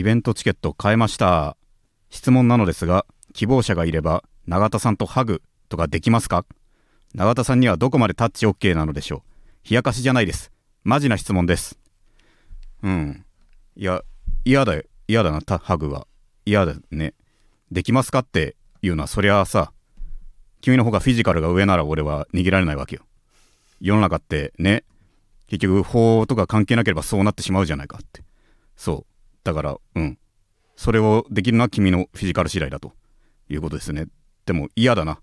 イベントチケット買えました。質問なのですが希望者がいれば永田さんとハグとかできますか？永田さんにはどこまでタッチ OK なのでしょう？冷やかしじゃないです。マジな質問です。うん。いや嫌だよ。嫌だなタハグは。嫌だね。できますかっていうのはそりゃあさ君の方がフィジカルが上なら俺は逃げられないわけよ。世の中ってね結局法とか関係なければそうなってしまうじゃないかって。そう。だからうん。それをできるのは君のフィジカル次第だということですね。でも嫌だな。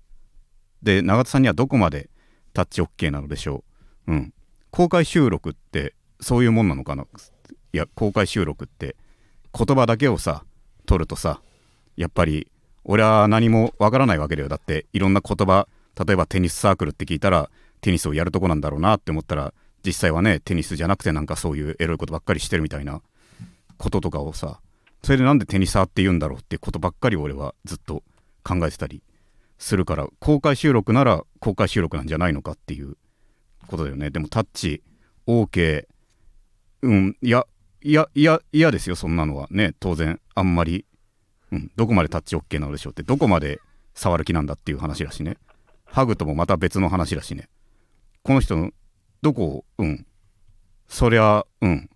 で永田さんにはどこまでタッチ OK なのでしょう。うん。公開収録ってそういうもんなのかな。いや公開収録って言葉だけをさ取るとさやっぱり俺は何もわからないわけだよ。だっていろんな言葉例えばテニスサークルって聞いたらテニスをやるとこなんだろうなって思ったら実際はねテニスじゃなくてなんかそういうエロいことばっかりしてるみたいなこととかをさそれでなんでテニサーって言うんだろうってことばっかり俺はずっと考えてたりするから公開収録なら公開収録なんじゃないのかっていうことだよね。でもタッチ OK うんいやいやいや嫌ですよそんなのはね。当然あんまり、うん、どこまでタッチ OK なのでしょうってどこまで触る気なんだっていう話だしね。ハグともまた別の話だしね。この人のどこをうんそりゃうん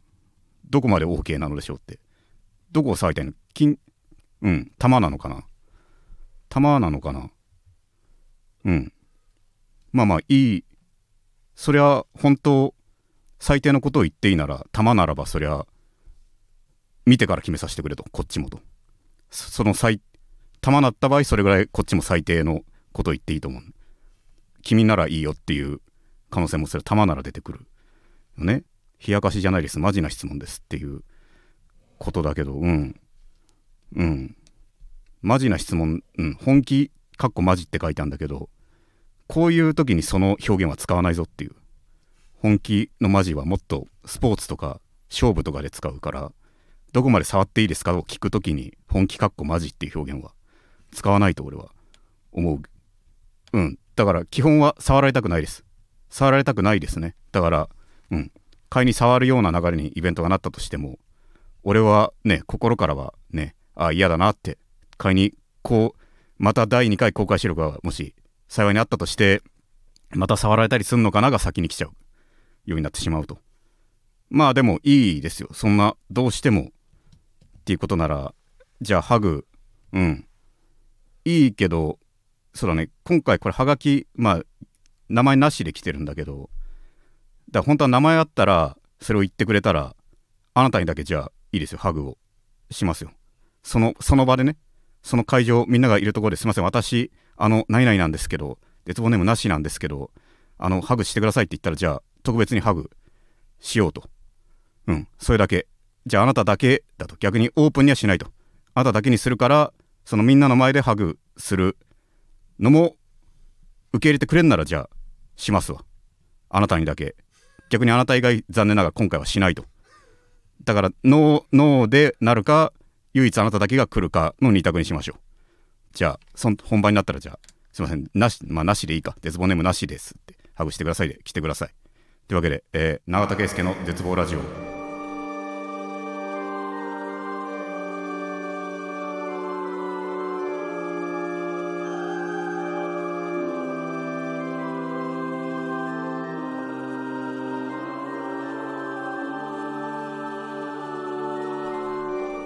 どこまで OK なのでしょうって。どこを触りたいの？金うん玉なのかな？玉なのかな？うん。まあまあいい。そりゃ本当最低のことを言っていいなら玉ならばそりゃ見てから決めさせてくれと。こっちもと。そその最玉なった場合それぐらいこっちも最低のことを言っていいと思う君ならいいよっていう可能性もそれ玉なら出てくるよね。冷やかしじゃないです。マジな質問ですっていうことだけどうん。うん。マジな質問、うん、本気かっこマジって書いてあるんだけどこういう時にその表現は使わないぞっていう。本気のマジはもっとスポーツとか勝負とかで使うからどこまで触っていいですかを聞く時に本気かっこマジっていう表現は使わないと俺は思う。うん。だから基本は触られたくないです。触られたくないですね。だからうん。仮に触るような流れにイベントがなったとしても俺はね心からはねあ嫌だなって仮にこうまた第2回公開収録がもし幸いにあったとしてまた触られたりすんのかなが先に来ちゃうようになってしまうと。まあでもいいですよ。そんなどうしてもっていうことならじゃあハグうん。いいけどそうだね。今回これハガキまあ名前なしで来てるんだけどだから本当は名前あったらそれを言ってくれたらあなたにだけじゃあいいですよ。ハグをしますよ。そのその場でねその会場みんながいるところですいません。私あの何々なんですけど絶望ネームなしなんですけどあのハグしてくださいって言ったらじゃあ特別にハグしようと。うん。それだけ。じゃああなただけだと。逆にオープンにはしないと。あなただけにするからそのみんなの前でハグするのも受け入れてくれんならじゃあしますわ。あなたにだけ。逆にあなた以外残念ながら今回はしないと。だからノーノーでなるか唯一あなただけが来るかの2択にしましょう。じゃあそ本番になったらじゃあすいませんなしまあなしでいいか。絶望ネームなしですって。ハグしてくださいで来てください。というわけで、えー永田圭介の絶望ラジオ。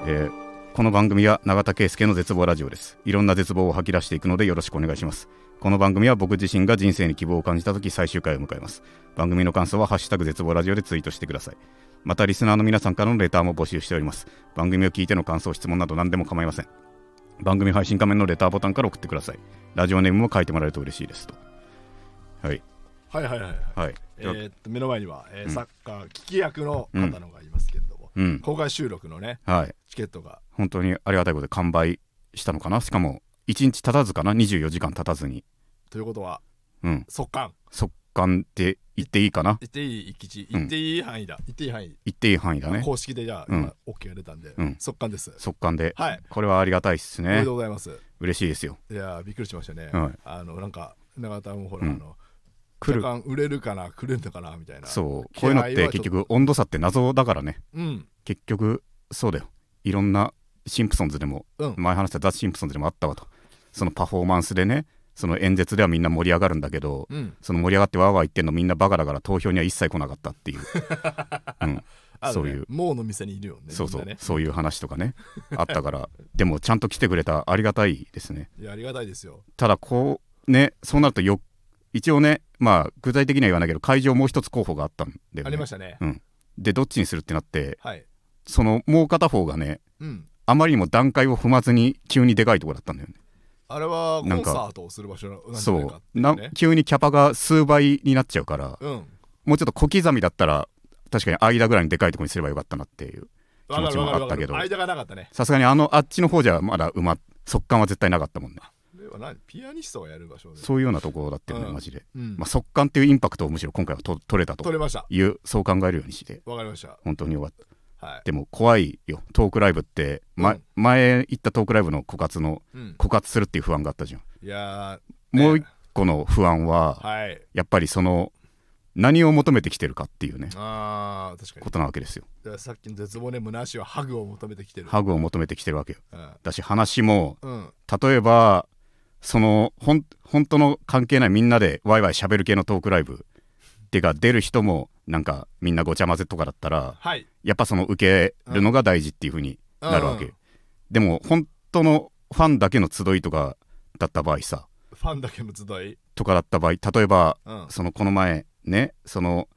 えーこの番組は永田圭介の絶望ラジオです。いろんな絶望を吐き出していくのでよろしくお願いします。この番組は僕自身が人生に希望を感じた時最終回を迎えます。番組の感想はハッシュタグ絶望ラジオでツイートしてください。またリスナーの皆さんからのレターも募集しております。番組を聞いての感想質問など何でも構いません。番組配信画面のレターボタンから送ってください。ラジオネームも書いてもらえると嬉しいですと。はい。はいはいはいはい。はい。えーっと目の前には、えーうん。サッカー聞き役の方のがいますけれども、うん。公開収録のねはいチケットが。本当にありがたいことで完売したのかな？しかも1日経たずかな？24時間経たずに。ということはうん。速乾。速乾って言っていいかな？言っていい一吉うん。言っていい範囲だ、言っていい範囲。言っていい範囲だね。公式でじゃあ、うん。今 OK が出たんで、うん。速乾です。速乾で。はい。これはありがたいっすね。おめでとうございます。嬉しいですよ。いやーびっくりしましたね、はい。あのなんか永田もほら、うん。あの来る売れるかな来るんだかなみたいな。そう。こういうのって結局温度差って謎だからね。うん。結局そうだよいろんなシンプソンズでも、うん。前話したザ・シンプソンズでもあったわと。そのパフォーマンスでねその演説ではみんな盛り上がるんだけど、うん。その盛り上がってわーわー言ってんのみんなバカだから投票には一切来なかったっていう、うん、ね。そういう。もうの店にいるよねそうそう、ねそういう話とかねあったから。でもちゃんと来てくれたありがたいですね。いやありがたいですよ。ただこうねそうなるとよ一応ねまあ具体的には言わないけど会場もう一つ候補があったんだよね。ありましたね。うん、でどっちにするってなってはいそのもう片方がねうん。あまりにも段階を踏まずに急にでかいところだったんだよね。あれはコンなんかサートをする場所なんじゃそうないかっていなう。ね急にキャパが数倍になっちゃうからうん。もうちょっと小刻みだったら確かに間ぐらいにでかいところにすればよかったなっていう気持ちもあったけど。間がなかったね。さすがにあのあっちの方じゃまだ埋ま速乾は絶対なかったもんね。では何？ピアニストがやる場所で。そういうようなところだったよね、うん。マジで、うん。まあ、速乾っていうインパクトをむしろ今回はと取れたと取れました。いうそう考えるようにして。わかりました。本当によかったはい。でも怖いよ。トークライブって、まうん。前行ったトークライブの枯渇のうん。枯渇するっていう不安があったじゃん、いやーもう一ね個の不安は、はい。やっぱりその何を求めてきてるかっていうねあー確かに。ことなわけですよ。さっきの絶望ね虚しいはハグを求めてきてる。ハグを求めてきてるわけよ。うん。だし話もうん。例えばそのほん本当の関係ないみんなでワイワイ喋る系のトークライブっていうか出る人もなんかみんなごちゃ混ぜとかだったらはい。やっぱその受けるのが大事っていう風になるわけ、うんでも本当のファンだけの集いとかだった場合さファンだけの集い？とかだった場合例えばうん。そのこの前ねその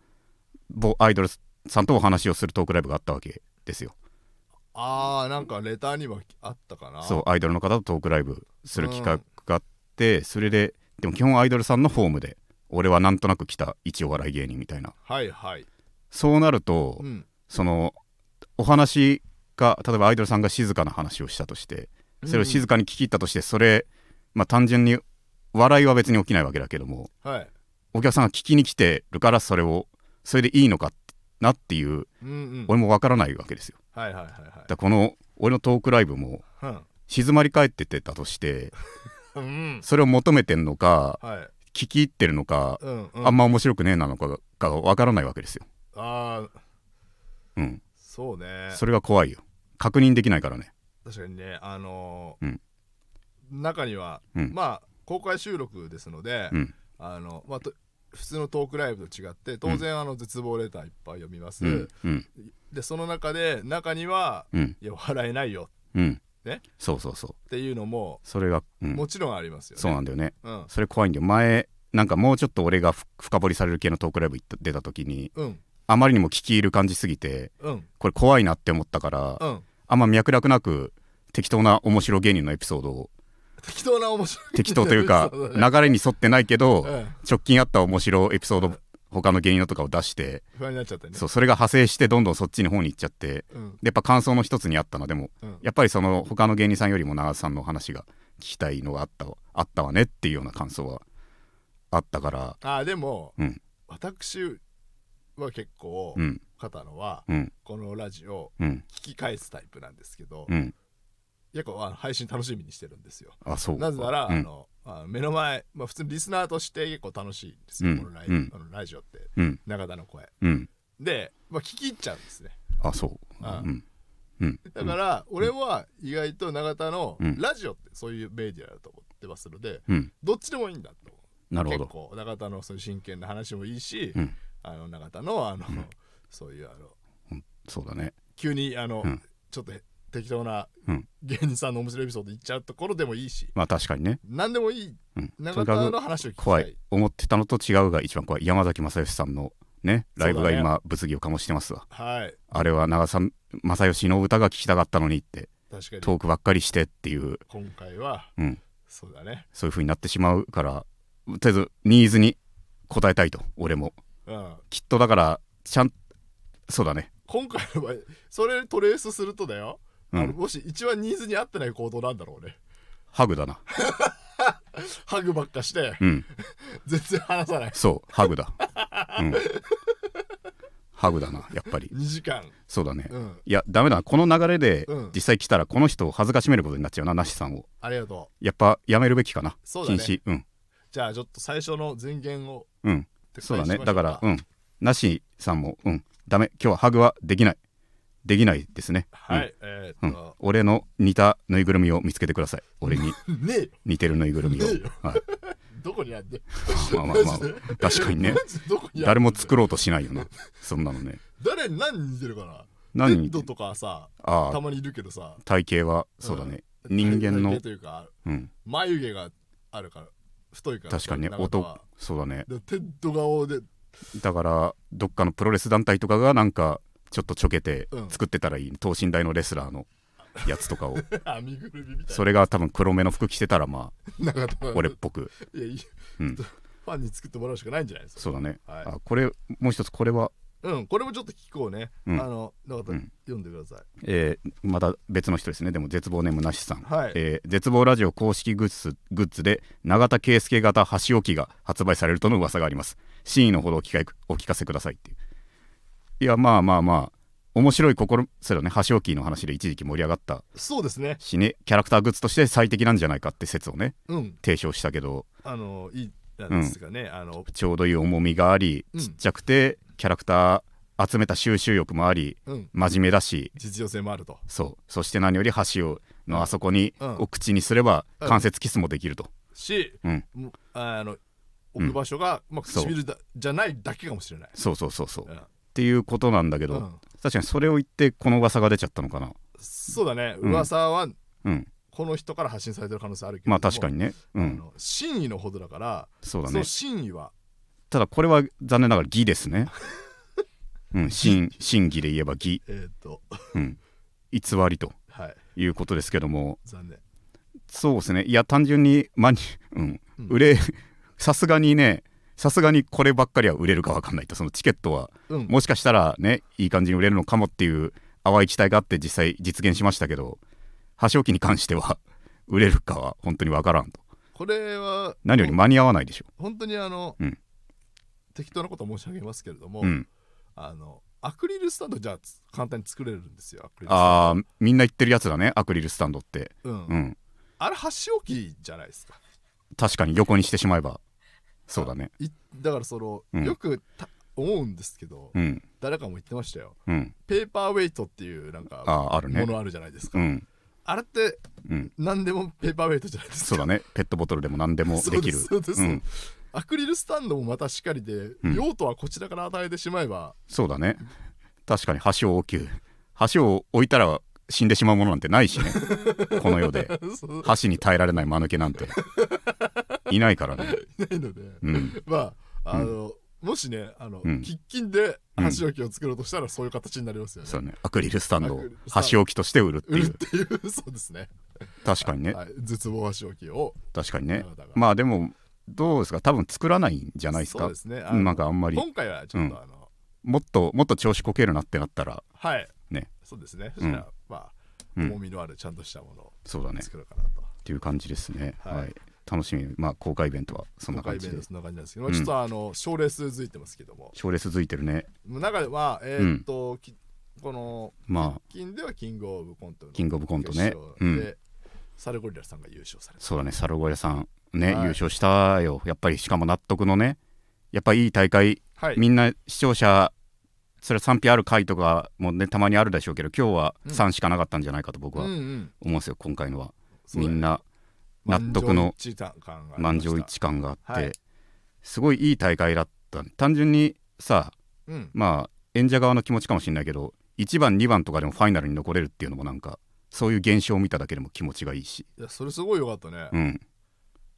某アイドルさんとお話をするトークライブがあったわけですよ。あーなんかレターにもあったかな？そうアイドルの方とトークライブする企画があって、それででも基本アイドルさんのフォームで俺はなんとなく来た一お笑い芸人みたいな。はいはい。そうなると、うん。そのお話が例えばアイドルさんが静かな話をしたとしてそれを静かに聞き入ったとしてそれまあ単純に笑いは別に起きないわけだけどもはい。お客さんが聞きに来てるからそれをそれでいいのかなっていううんうん。俺もわからないわけですよ。はいはいはいだからこの俺のトークライブもはい静まり返っててたとして うんうん。それを求めてんのかはい聞聞き入ってるのか、うんうん。あんま面白くねえなのかががわからないわけですよ。あー。うん、そうね。それが怖いよ。確認できないからね。確かにねあのーうん。中には、うん。まあ公開収録ですので、うん、あのまあと普通のトークライブと違って当然、あの絶望レターいっぱい読みます、でその中で中にはうん、いや笑えないよ。うん。ね。そうそうそう。っていうのもそれが、うん、もちろんありますよね。そうなんだよね。うん。それ怖いんだよ。前、なんかもうちょっと俺がふ深掘りされる系のトークライブ行った出た時に、うん。あまりにも聞き入る感じすぎて、うん。これ怖いなって思ったから、うん。あんま脈絡なく適当な面白芸人のエピソードを適当な面白い。適当というか 流れに沿ってないけど、うん。直近あった面白エピソード他の芸人のとかを出して、不安になっちゃったね。そうそれが派生してどんどんそっちの方に行っちゃってうん。でやっぱ感想の一つにあったなでもうん。やっぱりその他の芸人さんよりも長瀬さんの話が聞きたいのがあったわあったわねっていうような感想はあったからあでも、うん。私は結構うん。方のは、うん。このラジオうん。聞き返すタイプなんですけど、うん結構あの配信楽しみにしてるんですよ。あそうなぜなら、うん。あのあ目の前、まあ、普通にリスナーとして結構楽しいんですよ、うん。このライうん。あのラジオって。うん。永田の声。うん。で、まあ、聞き入っちゃうんですね。あそう。あうん。うん。だから、俺は意外と永田のうん。ラジオってそういうメディアだと思ってますので、うん。どっちでもいいんだと結なるほど。構永田のそういう真剣な話もいいし、うん。あの永田のあの、そういうあのそうだね。急にあの、うん。ちょっと適当なうん。芸人さんの面白いエピソード言っちゃうところでもいいしまあ確かにね。何でもいい。うん。田の話を聞きたい。怖い。思ってたのと違うが一番怖い。山崎正義さんのねライブが今物議を醸してますわ。はい。あれは長さん正義の歌が聞きたかったのにって確かに。トークばっかりしてっていう。今回はうん。そうだね。そういう風になってしまうからとりあえずニーズに応えたいと俺も。うん。きっとだからちゃんそうだね。今回の場合それトレースするとだよ、うんあのもし一番ニーズに合ってない行動なんだろうね。ハグだな。ハグばっかしてうん。全然話さない。そうハグだ。うん。ハグだなやっぱり。2時間。そうだね。うん。いやダメだな。この流れでうん。実際来たらこの人を恥ずかしめることになっちゃうななしさんを。ありがとう。やっぱやめるべきかな。そうだね。禁止。うん。じゃあちょっと最初の前言をうん。撤回そうだしましょね。だからうん。なしさんもうん。ダメ。今日はハグはできないできないですね。はい、えうん。ーっと、俺の似たぬいぐるみを見つけてください。俺に。似てるぬいぐるみを。はい、どこにあんでまあまあまあ確かにね。誰も作ろうとしないよな。そんなのね。誰に何に似てるかな。何にレッドとかさああ、たまにいるけどさ。体型はそうだね。人間のというかうん、眉毛があるから太いから確かにね、音そうだね。でテッド顔で。だからどっかのプロレス団体とかがなんかちょっとちょけてうん。作ってたらいい、等身大のレスラーのやつとかを。それが多分黒目の服着てたらまあ俺っぽく、いやいいうん、ファンに作ってもらうしかないんじゃないですか。そうだね、はい。あこれもう一つこれは、うんこれもちょっと聞こうね、うん。あの長田、うん。読んでください。えーまた別の人ですね。でも絶望ネームなしさん、はい。えー絶望ラジオ公式グッズグッズで永田圭介型箸置きが発売されるとの噂があります。真意のほどお聞かお聞かせくださいっていういやまあまあまあ。面白い心それはね。箸置きの話で一時期盛り上がった。そうですね。しね。キャラクターグッズとして最適なんじゃないかって説をね。うん。提唱したけど。あのいいなんですかね、あのちょうどいい重みがありうん。ちっちゃくてキャラクター集めた収集欲もありうん。真面目だし。実用性もあると。そう。そして何より箸をのあそこに、うん。お口にすればうん。関節キスもできると、し、うん。あの置く場所が、まあ、唇だじゃないだけかもしれない、そうそうそうそう、っうんていうことなんだけど、うん。確かにそれを言ってこの噂が出ちゃったのかな。そうだね。うん。噂はうん。この人から発信されてる可能性あるけど。まあ確かにね。うん。真意のほどだからそうだね。その真意は。ただこれは残念ながら義ですね。うん。真真偽で言えば義、えーっと。うん、偽りとはい。いうことですけども。残念。そうですね。いや単純にマニ、うん。うん。売れさすがにねさすがにこればっかりは売れるか分かんないとそのチケットは。うん。もしかしたらねいい感じに売れるのかもっていう淡い期待があって実際実現しましたけど箸置きに関しては 売れるかは本当に分からんと。これは何より間に合わないでしょ。本当にあの、うん。適当なこと申し上げますけれども、うん。あのアクリルスタンドじゃあつ簡単に作れるんですよあーみんな言ってるやつだねアクリルスタンドって。ド、うん。うん。あれ箸置きじゃないですか。確かに横にしてしまえばそうだね。いだからその、うん。よくた思うんですけど、うん。誰かも言ってましたよ。うん。ペーパーウェイトっていうなんかあーあるね。ものあるじゃないですか、うん。あれってうん。何でもペーパーウェイトじゃないですか。そうだね。ペットボトルでも何でも できる。そうですそうです、うん。アクリルスタンドもまたしっかりで、うん。用途はこちらから与えてしまえばそうだね。確かに箸を大きく箸を置いたら死んでしまうものなんてないしね。この世で。そう。箸に耐えられない間抜けなんて いないからね。ないので、うん。まああの、もしねあの、うん。喫緊で箸置きを作ろうとしたらそういう形になりますよね、そうね。アクリルスタンドを箸置きとして売るっていう。ていうそうですね。確かにね。はい、絶望箸置きを。確かにね。まあでもどうですか？多分作らないんじゃないですか？そうですね。なんかあんまり。今回はちょっとあの、もっともっと調子こけるなってなったら。はい。ね。そうですね、うん。そしたらまあうん。重みのあるちゃんとしたものをそうだね。っ作ろうかなと、ていう感じですね。はい。はい楽しみまあ公開イベントはそんな感じで。感じなんですけど、うん。ちょっとあの賞レース付いてますけども。賞レース続いてるね。中ではえーっと、きこのまあ。近ではキングオブコントのキングオブコントねうん。で、サルゴリラさんが優勝された。そうだねサルゴヤさんね、はい。優勝したよ。やっぱりしかも納得のねやっぱいい大会はい。みんな視聴者それ賛否ある回とかもねたまにあるでしょうけど今日はうん。3しかなかったんじゃないかと僕はうんうん。思うんですよ、今回のは。ね。みんな納得の満場一致感があって、はい。すごいいい大会だった。単純にさうん。まあ演者側の気持ちかもしれないけど1番2番とかでもファイナルに残れるっていうのもなんかそういう現象を見ただけでも気持ちがいいし。いやそれすごいよかったね、うん。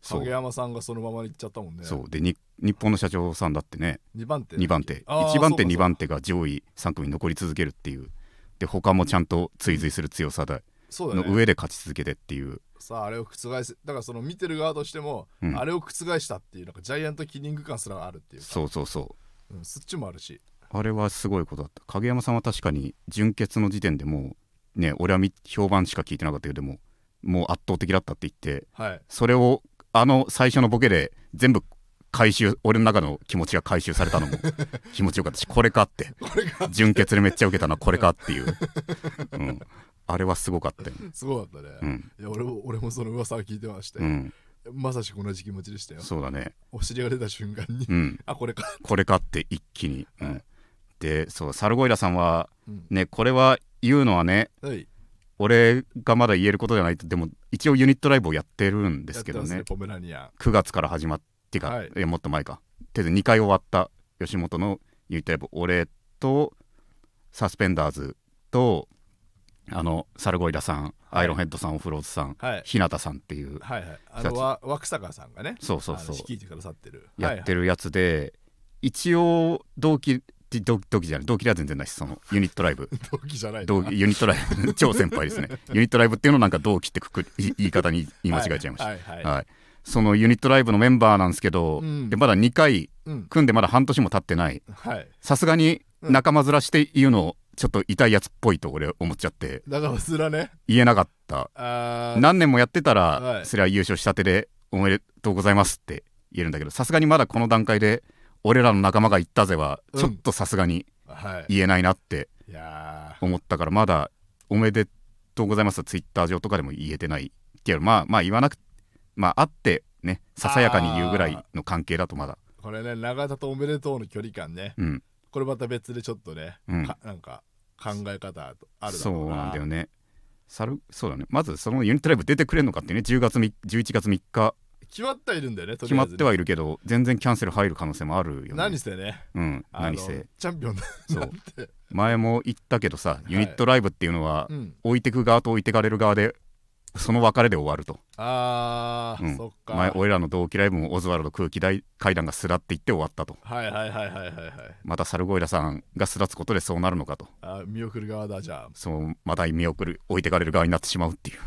影山さんがそのまま行っちゃったもんね。そう。でに日本の社長さんだってね。2番手2番手。あー1番手そうか2番手が上位3組に残り続けるっていう。で他もちゃんと追随する強さでの上で勝ち続けてっていう。さああれを覆すだからその見てる側としても、うん。あれを覆したっていうなんかジャイアントキリング感すらあるっていうか。そうそうそう。うん、そっちもあるし。あれはすごいことだ。った影山さんは確かに準決の時点でもうね俺はみ評判しか聞いてなかったけどでももう圧倒的だったって言ってはい。それをあの最初のボケで全部回収俺の中の気持ちが回収されたのも 気持ちよかったし これかって。純潔でめっちゃ受けたのはこれかっていう、うん、あれはすごかったよ、すごかったね、うん。いや俺も俺もその噂を聞いてまして、うん、まさしく同じ気持ちでしたよ。そうだね、お尻が出た瞬間に、うん、あこれか、これかって一気に、うん。はい。でそうサルゴイラさんはうん。ねこれはいうのはねはい。俺がまだ言えることじゃないとでも一応ユニットライブをやってるんですけどね。やってますポメラニア。ン9月から始まってか、はい。い、やもっと前か。とりあえず2回終わった吉本のユニットライブ俺とサスペンダーズとあのサルゴイラさん、アイロンヘッドさんオフローズさん、はい。日向さんっていうはいはい。あのわ枠坂さんがねそうそうそう。率いてくださってる。やってるるやつで、一応同期同同期じゃない同期では全然ないしそのユニットライブ。同期じゃない同ユニットライブ。超先輩ですね。ユニットライブっていうのをなんか同期ってくくり言い方に言い間違えちゃいました、はいはい。はい。そのユニットライブのメンバーなんですけど、うん。でまだ2回うん。組んでまだ半年も経ってない。はい。さすがに仲間面して言うのちょっと痛いやつっぽいと俺思っちゃって。だからすらね。言えなかった。何年もやってたら、はい。それは優勝したてでおめでとうございますって言えるんだけどさすがにまだこの段階で俺らの仲間が言ったぜはうん。ちょっとさすがにはい。言えないなって思ったからまだおめでとうございますツイッター上とかでも言えてない。けどまあまあ言わなくまあ会ってねささやかに言うぐらいの関係だとまだ。ー。これね永田とおめでとうの距離感ね。うんこれまた別でちょっとね、うん。かなんか考え方あるそううな。なんだよね。さるそうだね。まずそのユニットライブ出てくれるのかってね10月み11月3日。決まってはいるんだよねと決まってはいるけど全然キャンセル入る可能性もあるよね。何せね？うん何せチャンピオン。だそう。前も言ったけどさユニットライブっていうのは、うん。置いてく側と置いてかれる側でその別れで終わると、あー、うん。そっか。前俺らの同期ライブもオズワルド空気大階段がすらっていって終わったと。はいはいはいはいはいはい。またサルゴイラさんがすらつことでそうなるのかと。あ見送る側だじゃあそうまた見送る置いてかれる側になってしまうっていう、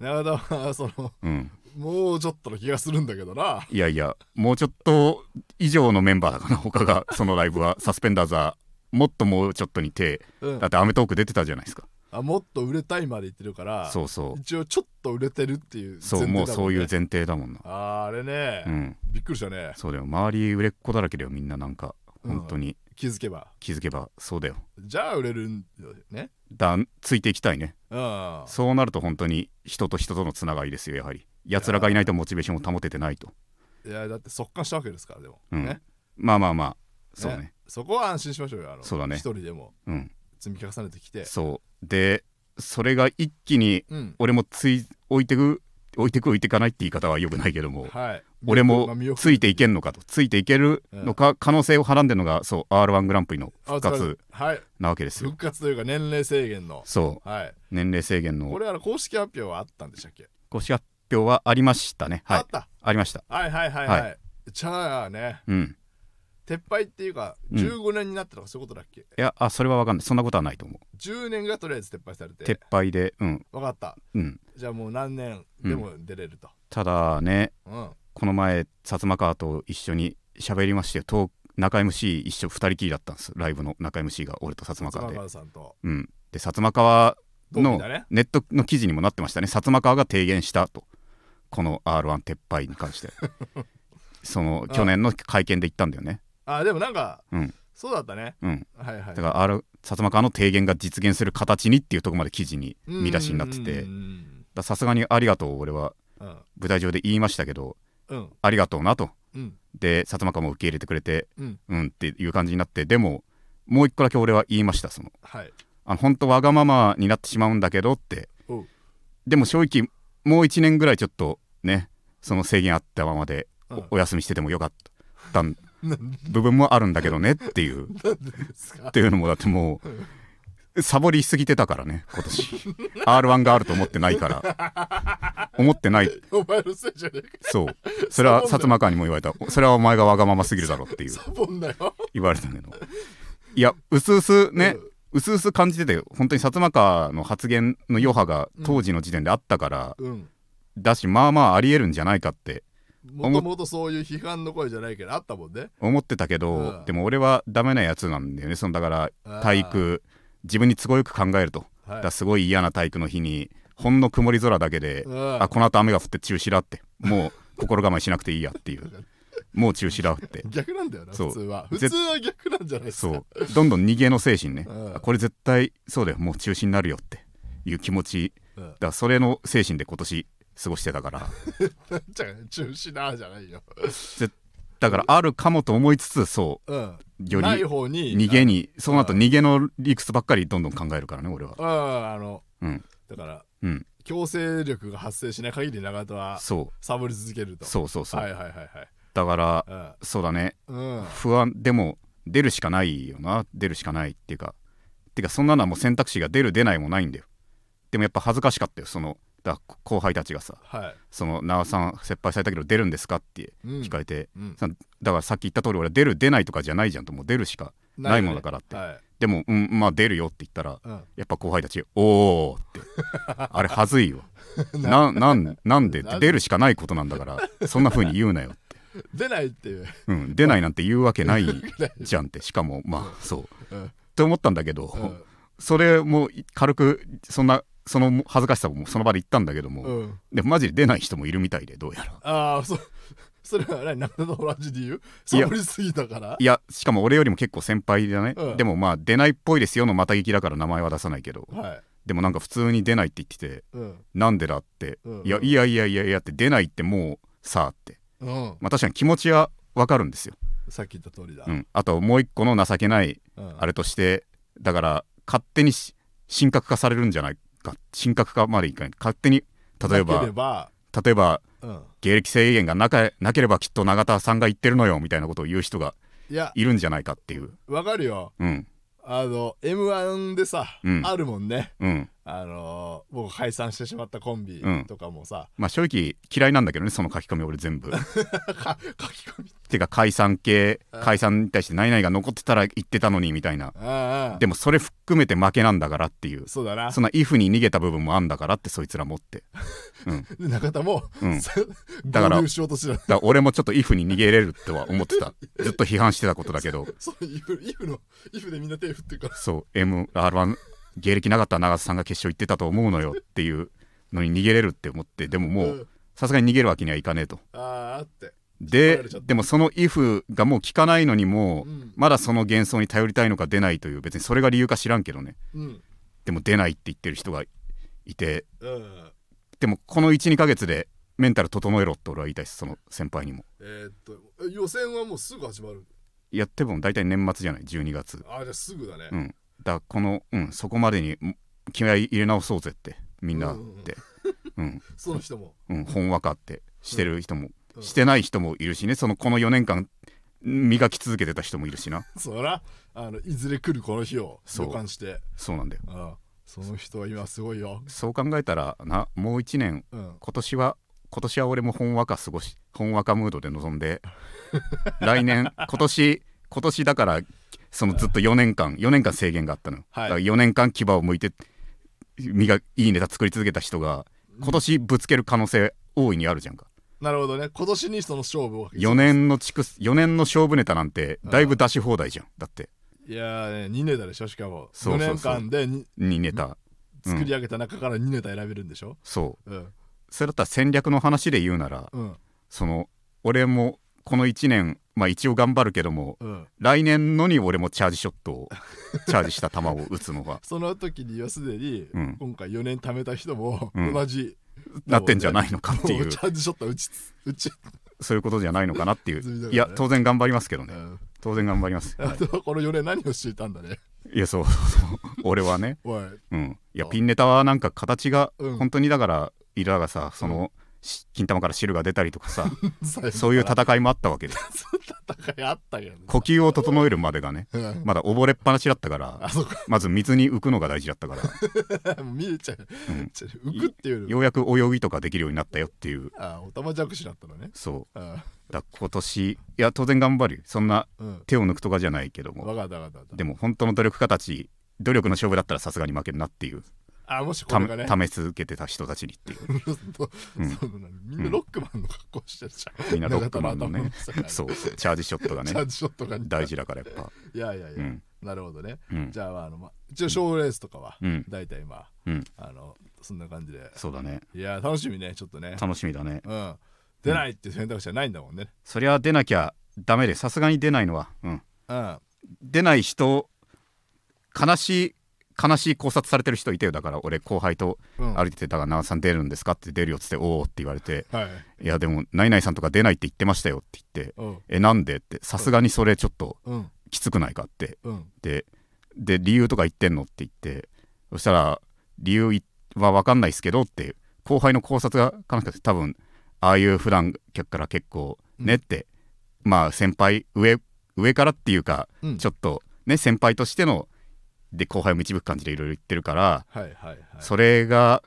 永田はそのうん、もうちょっとの気がするんだけどな。いやいやもうちょっと以上のメンバーだから他がそのライブは。サスペンダーズはもっともうちょっとに手。うん。だって『アメトーーク』出てたじゃないですかあもっと売れたいまで言ってるからそうそう。一応ちょっと売れてるっていうそうもうそういう前提だもんな。あーあれね、うん。びっくりしたね。そうだよ。周り売れっ子だらけだよみんななんか。うん本当に。気づけば。気づけば。そうだよ。じゃあ売れるんだよね。だついていきたいね。うん。そうなると本当に人と人とのつながりですよやはり。奴らがいないとモチベーションを保ててないと。いやだって速乾したわけですからでも、うん。ね。まあまあまあ。そうね。そこは安心しましょうよあのそうだね。一人でも。うん積み重ねてきて。そう。でそれが一気にうん。俺もつい置いてく置いてく置いてかないって言い方はよくないけどもはい。俺もついていけんのかと。ついていけるのか可能性をはらんでるのがそう r 1グランプリの復あ活はい。なわけですよ。復活というか年齢制限の。そう。はい。年齢制限の。これは公式発表はあったんでしたっけ、公式発表はありましたね。はい。あった。ありました。はいはいはいはい、はじゃあね。うん撤廃っていうかうん。15年になったとかそういうことだっけ、いやあそれは分かんない。そんなことはないと思う。10年がとりあえず撤廃されて。撤廃でうん。分かった。うん。じゃあもう何年でも出れると、ただねうん。この前薩摩川と一緒に喋りましてトー中 MC 一緒2人きりだったんです。ライブの中 MC が俺と薩摩川で。川さんと。うん。で薩摩川の同期だね。ネットの記事にもなってましたね。薩摩川が提言したと。この r 1撤廃に関して。その去年の会見で言ったんだよねあでもなんか、うん。そうだったね。うん。はいはい。だから R 薩摩川の提言が実現する形にっていうところまで記事に見出しになってて。さすがにありがとう俺は。うん。舞台上で言いましたけどうん。ありがとうなと。うん。で薩摩川も受け入れてくれてうん。うんっていう感じになってでももう一個だけ俺は言いましたその。はい。あの本当わがままになってしまうんだけどって。でも正直もう1年ぐらいちょっとねその制限あったままでお,、休みしててもよかったん部分もあるんだけどねっていう。っていうのもだってもうサボりすぎてたからね今年。r 1があると思ってないから。思ってない。お前のせいじゃねえか。そう。それは薩摩川にも言われた。それはお前がわがまますぎるだろっていう。言われたけど。いやうすうすねうすうす感じてて本当に薩摩川の発言の余波が当時の時点であったから、うん。だしまあまあありえるんじゃないかってもともとそういう批判の声じゃないけどあったもんね。思ってたけど、うん。でも俺はダメなやつなんだよね。そのだから体育自分に都合よく考えると、はい。だすごい嫌な体育の日にほんの曇り空だけで、うん。あこの後雨が降って中止だって。もう 心構えしなくていいやっていう。もう中止だって。逆なんだよなそう。普通は。普ぜ通は逆なんじゃないですか。そう。どんどん逃げの精神ね、うん。あこれ絶対そうだよ。もう中止になるよっていう気持ち。うん。だそれの精神で今年過ごしてたから。中止だじゃないよ。絶だからあるかもと思いつつそう。ん。うより逃げにそうなると逃げの理屈ばっかりどんどん考えるからね俺は。あのうん。だからうん。強制力が発生しない限り永田はそサボり続けると。うそうそうそう、はいはいはいだからはいそうだね。うんうん。不安でも出るしかないよな。出るしかないっていうか。てかそんなのはもう選択肢が出る出ないもないんだよ。でもやっぱ恥ずかしかったよそのだ後輩たちがさはい。その長さん切配されたけど出るんですかってうん。聞かれて、うん。さだからさっき言った通り俺は出る出ないとかじゃないじゃんともう出るしかないものだからって、はい。でもうんまあ出るよって言ったらうん。やっぱ後輩たち「おお」って。あれはずいよ。ななんなんでって出るしかないことなんだからそんな風に言うなよって、出ないっていう。うん、出ないなんて言うわけないじゃんって。しかもまあそう。うん。って思ったんだけど、うん。それも軽くそんなその恥ずかしさもその場で言ったんだけども、うん。でもマジで出ない人もいるみたいでどうやら。ああそ それは何？中田と同じ理由サボりすぎたから？いやしかも俺よりも結構先輩だね、うん。でもまあ出ないっぽいですよのまた聞きだから名前は出さないけど。はい。でもなんか普通に出ないって言っててうん。なんでだって、うん。いやいやいやいやいやって出ないってもうさあって。うん。まあ確かに気持ちはわかるんですよ、さっき言った通りだ。うん、あともう一個の情けないうん。あれとしてだから勝手にし神格化されるんじゃないか神格化までいかない。勝手に例えば例えばうん。芸歴制限がなかなければきっと永田さんが言ってるのよみたいなことを言う人がいやいるんじゃないかっていう。わかるよ。うん。あの m 1でさ、うん。あるもんね。うんあのー僕解散してしまったコンビうん。とかもさ、まあ正直嫌いなんだけどねその書き込み俺全部。か 書き込み。てか解散系うん。解散に対して何々が残ってたら言ってたのにみたいな。でもそれ含めて負けなんだからっていう。そうだな。そんな if に逃げた部分もあんだからってそいつら持って。で中田も、うん。そだから俺もちょっと if に逃げれるとは思ってた。ずっと批判してたことだけど。そうイフイフのイフでみんな手振ってるから。そう MR1 芸歴なかった長瀬さんが決勝行ってたと思うのよっていうのに逃げれるって思ってでももううん。さすがに逃げるわけにはいかねえと。あって。ででもその if がもう効かないのにも、うん。まだその幻想に頼りたいのか出ないという別にそれが理由か知らんけどね。うん。でも出ないって言ってる人がいてうん。でもこの12ヶ月でメンタル整えろって俺は言いたいですその先輩にも。えーっとえ予選はもうすぐ始まるやっても大体年末じゃない？12月。ああじゃあすぐだね、うんだこのうんそこまでにん気合い入れ直そうぜってみんなって。うん。その人も。うん、ほんわかってしてる人も、うん。してない人もいるしね。そのこの4年間磨き続けてた人もいるしな。そらあのいずれ来るこの日をそう。予感して。そうなんだよ。ああその人は今すごいよ。そう考えたらなもう1年うん。今年は今年は俺もほんわか過ごしほんわかムードで臨んで 来年今年今年だからそのずっと4年間4年間制限があったの、はい。だから4年間牙を向いて磨いいネタ作り続けた人が今年ぶつける可能性大いにあるじゃんか。なるほどね。今年にその勝負を4年の地区4年の勝負ネタなんてだいぶ出し放題じゃん。だって。いやーね2ネタでしょしかも。そうそうそう。4年間でに2ネタ、うん。作り上げた中から2ネタ選べるんでしょ？そう。うん。それだったら戦略の話で言うならうん。その俺もこの1年まあ一応頑張るけどもうん。来年のに俺もチャージショットを チャージした球を打つのが。その時にはすでに、うん。今回4年貯めた人もうん。同じ、なってんじゃないのかっていう。もチャージショット打ち打ち、そういうことじゃないのかなってい済みだからねう。いや当然頑張りますけどね。うん、当然頑張ります。この4年何をしていたんだね。いやそうそうそう。俺はね。うん。いやあピンネタはなんか形がうん。本当にだからイラがさそのし金玉から汁が出たりとかさ そういう戦いもあったわけで。戦いあったけどね。呼吸を整えるまでがねうん。まだ溺れっぱなしだったからまず水に浮くのが大事だったから。見えちゃう、うん。浮くっていうのようやく泳ぎとかできるようになったよっていう。あおたまじゃくしだったのね。そう。あだ今年いや当然頑張るよ。そんなうん。手を抜くとかじゃないけども。分かった分かった分かっでも本当の努力家たち努力の勝負だったらさすがに負けるなっていう。たあもしこたれがね。試し続けてた人たちにっていう。そうみんなロックマンの格好してるじゃん、みんなロックマンのね。そう。チャージショットがね。チャージショットが大事だからやっぱ。いやいやいや、うん。なるほどね、うん。じゃああの、ま、一応賞ーレースとかは、うん。大体まあうん。あのそんな感じで。そうだね。いや楽しみねちょっとね。楽しみだね。うん。出ないって選択肢はないんだもんね。そりゃ出なきゃダメでさすがに出ないのは。うん。うん。出ない人悲しい悲しい考察されてる人いてよ。だから俺後輩とうん。歩いてて「だから長田さん出るんですか?」って出るよっつって「おお」って言われてはい「いやでもナイナイさんとか出ないって言ってましたよ」って。言ってうん「えなんで?」って。さすがにそれちょっとうん。きつくないかって。うん。でで理由とか言ってんのって言ってそしたら理由いは分かんないですけどって後輩の考察がかなくて多分ああいう普段客から結構ねって、まあ先輩上上からっていうかうん。ちょっとね先輩としてので後輩を導く感じでいろいろ言ってるから、はいはいはい。それが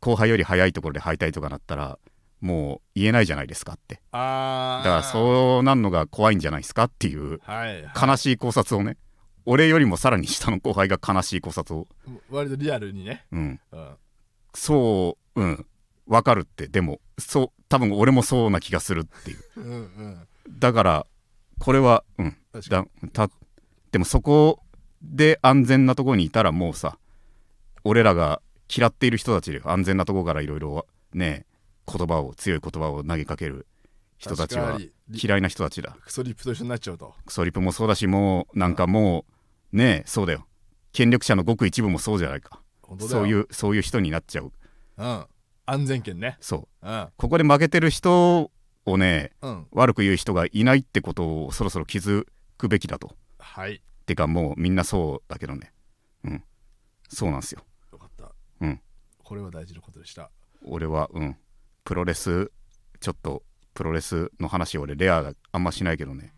後輩より早いところで敗退とかなったらもう言えないじゃないですかって。あだからそうなんのが怖いんじゃないですかっていうはいはい。悲しい考察をね俺よりもさらに下の後輩が悲しい考察を。割とリアルにね。うん。うん。そううん。わかるって。でもそう多分俺もそうな気がするっていう。うんうん。だからこれはうん。だたでもそこで安全なところにいたらもうさ俺らが嫌っている人たちで安全なところからいろいろね言葉を強い言葉を投げかける人たちは嫌いな人たちだ。クソリップと一緒になっちゃうと。クソリプもそうだしもうなんかもうねそうだよ。権力者のごく一部もそうじゃないか。そういうそういう人になっちゃう。うん。安全圏ね。そう。うん。ここで負けてる人をねうん。悪く言う人がいないってことをそろそろ気づくべきだと。はいてかもうみんなそうだけどね。うん。そうなんですよ。よかった。うん。これは大事なことでした。俺はうん。プロレスちょっとプロレスの話俺レアあんましないけどね。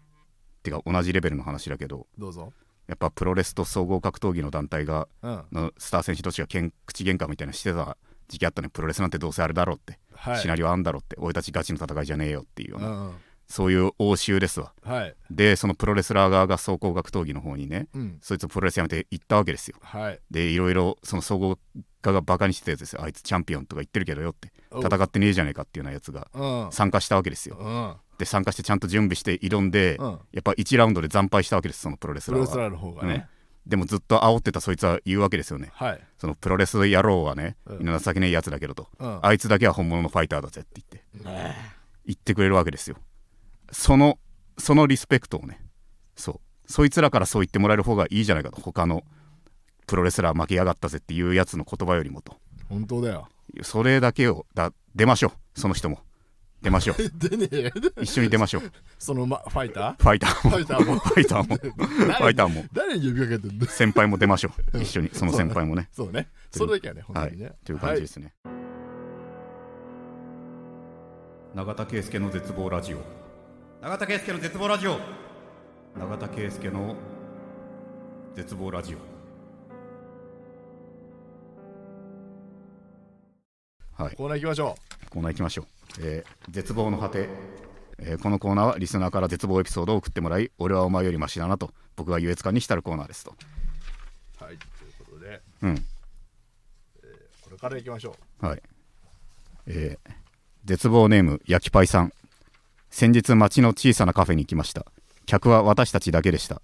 てか同じレベルの話だけど。どうぞ。やっぱプロレスと総合格闘技の団体がうん。のスター選手同士がけん口喧嘩みたいなのしてた時期あったね。プロレスなんてどうせあれだろうって、はい。シナリオあんだろうって。俺たちガチの戦いじゃねえよっていうような、うんうんそういう応酬ですわ。はい。でそのプロレスラー側が総合格闘技の方にねうん。そいつプロレスやめて行ったわけですよ。はい。でいろいろその総合側がバカにしてたやつですよ。あいつチャンピオンとか言ってるけどよって。戦ってねえじゃねえかっていうようなやつがうん。参加したわけですよ。うん。で参加してちゃんと準備して挑んで、うん。やっぱ1ラウンドで惨敗したわけですそのプロレスラーは。プロレスラーの方がね。でもずっと煽ってたそいつは言うわけですよね。はい。そのプロレス野郎はね、うん。みんな情けねえやつだけどと、うん。あいつだけは本物のファイターだぜって言って。言ってくれるわけですよそのそのリスペクトをね。そう。そいつらからそう言ってもらえる方がいいじゃないかと。他のプロレスラー負けやがったぜっていうやつの言葉よりもと。本当だよ。それだけをだ出ましょう。その人も。出ましょう。でねえ一緒に出ましょう。そのまファイター？ファイターも。ファイターも。ファイターも。ファイターも。誰に呼びかけてんだ先輩も出ましょう。一緒にその先輩もね。そうね。それだけはね。本はい。当にね。という感じですね、永田圭介の絶望ラジオ永田圭介の絶望ラジオ。永田圭介の絶望ラジオ。はい。コーナー行きましょコーナー行きましょう、えー絶望の果て、えーこのコーナーはリスナーから絶望エピソードを送ってもらい俺はお前よりマシだなと僕が優越感に浸るコーナーですと。うはいということで。うん。これから行きましょはい。えー絶望ネーム焼きパイさん。先日町の小さなカフェに行きました。客は私たちだけでした。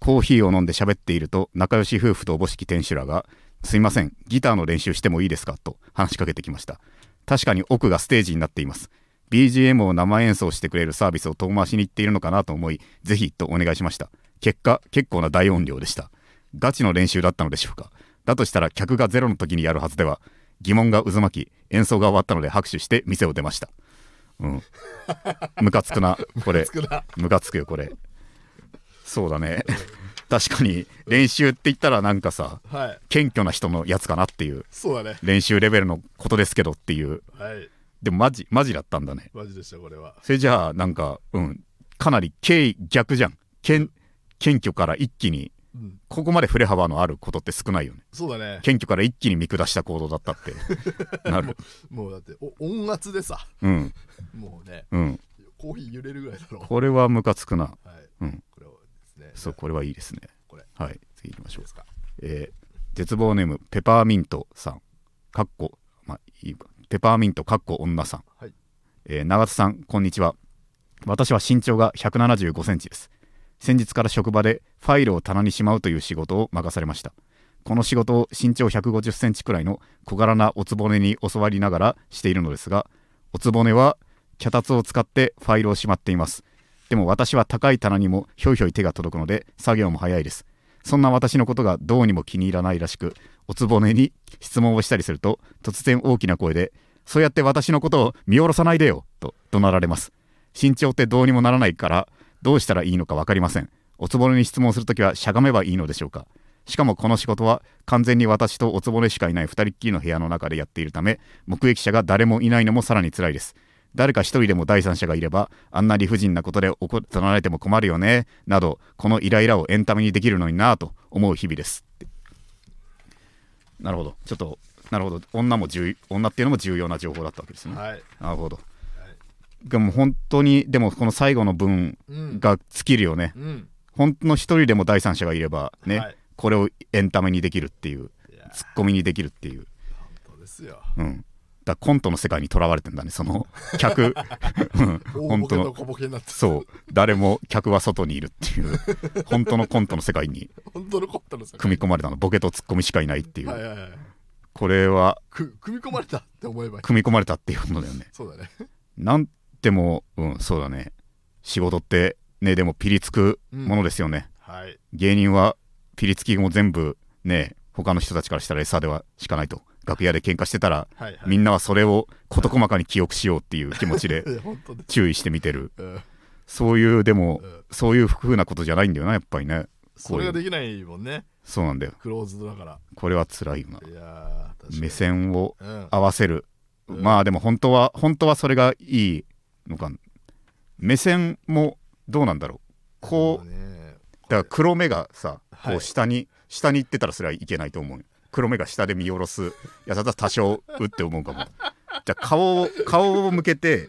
コーヒーを飲んで喋っていると仲良し夫婦とおぼしき店主らが「すいませんギターの練習してもいいですか?」と話しかけてきました確かに奥がステージになっています BGM を生演奏してくれるサービスを遠回しに言っているのかなと思いぜひとお願いしました結果結構な大音量でしたガチの練習だったのでしょうか？だとしたら客がゼロの時にやるはずでは疑問が渦巻き演奏が終わったので拍手して店を出ましたうん。ムカつくなこれ。ムカつくよこれ。そうだね。確かに練習って言ったらなんかさはい。謙虚な人のやつかなっていう。そうだね。練習レベルのことですけどっていう。はい。でもマジマジだったんだね。マジでしたこれは。それじゃあなんかうん。かなり敬意逆じゃん。謙謙虚から一気にうんここまで振れ幅のあることって少ないよね。そうだね。謙虚から一気に見下した行動だったって。なる。もうだってお音圧でさ。うん。もうねうん。コーヒー揺れるぐらいだろ。これはムカつくな。はい。うん。これはですね。そうこれはいいですね。これ。はい。次行きましょう。えー絶望ネームペパーミントさん。かっこまあいいわペパーミントかっこ女さん、はい。えー長田さんこんにちは。私は身長が175センチです先日から職場でファイルを棚にしまうという仕事を任されました。この仕事を身長150センチくらいの小柄なおつぼねに教わりながらしているのですがおつぼねは脚立を使ってファイルをしまっています。でも私は高い棚にもひょいひょい手が届くので作業も早いです。そんな私のことがどうにも気に入らないらしくおつぼねに質問をしたりすると突然大きな声で「そうやって私のことを見下ろさないでよ」と怒鳴られます。身長ってどうにもならないからどうしたらいいのか分かりません。おつぼねに質問するときはしゃがめばいいのでしょうか。しかもこの仕事は完全に私とおつぼねしかいない2人っきりの部屋の中でやっているため目撃者が誰もいないのもさらに辛いです。誰か一人でも第三者がいればあんな理不尽なことで怒られても困るよねなどこのイライラをエンタメにできるのになぁと思う日々です。なるほど。ちょっとなるほど。女も重女っていうのも重要な情報だったわけですね、はい。なるほどでも本当にでもこの最後の文うん。が尽きるよね。うん。本当の一人でも第三者がいればね、はい。これをエンタメにできるっていうツッコミにできるっていう。本当ですよ。うん。だコントの世界にとらわれてんだねその 客。本当の。小ボケになってそう。誰も客は外にいるっていう。本当のコントの世界に 本当のコントの世界組み込まれたの。ボケとツッコミしかいないっていう、はいはいはい。これはく組み込まれたって思えばいい。組み込まれたっていうのだよね。そうだね。なんてもうんそうだね。仕事ってねでもピリつくものですよね、はい。芸人はピリつきも全部ね他の人たちからしたら餌ではしかないと。楽屋で喧嘩してたらはいはい。みんなはそれを事細かに記憶しようっていう気持ちで 注意して見てる。うん。そういうでもうん。そういう風なことじゃないんだよなやっぱりね。それができないもんね。そうなんだよ。クローズドだから。これは辛いよな目線をうん。合わせる、うん。まあでも本当は本当はそれがいいのか。目線もどうなんだろう。こうね。だから黒目がさはい。こう下に、下に行ってたらそれはいけないと思う。よ黒目が下で見下ろすやつだったら多少うって思うかも。じゃあ顔を顔を向けて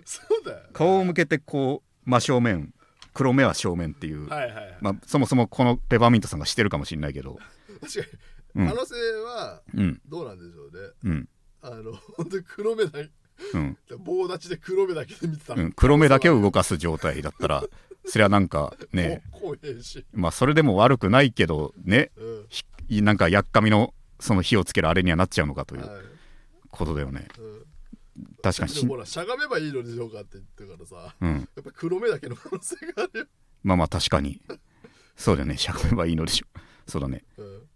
顔を向けてこう真正面黒目は正面っていう、はいはいはい。まあ、そもそもこのペパーミントさんがしてるかもしれないけど。確かうん。に可能性はうん。どうなんでしょうね。うん。あの本当に黒目だうん、棒立ちで黒目だけで見てた。うん、黒目だけを動かす状態だったらそれはなんかね。まあそれでも悪くないけどね。うん。ひなんかやっかみのその火をつけるあれにはなっちゃうのかというはい。ことだよね。うん。確かに。ほらしゃがめばいいのでしょうかって言ってるからさ。うん。やっぱ黒目だけの可能性があるよ。まあまあ確かに。そうだよね。しゃがめばいいのでしょ。そうだね。うん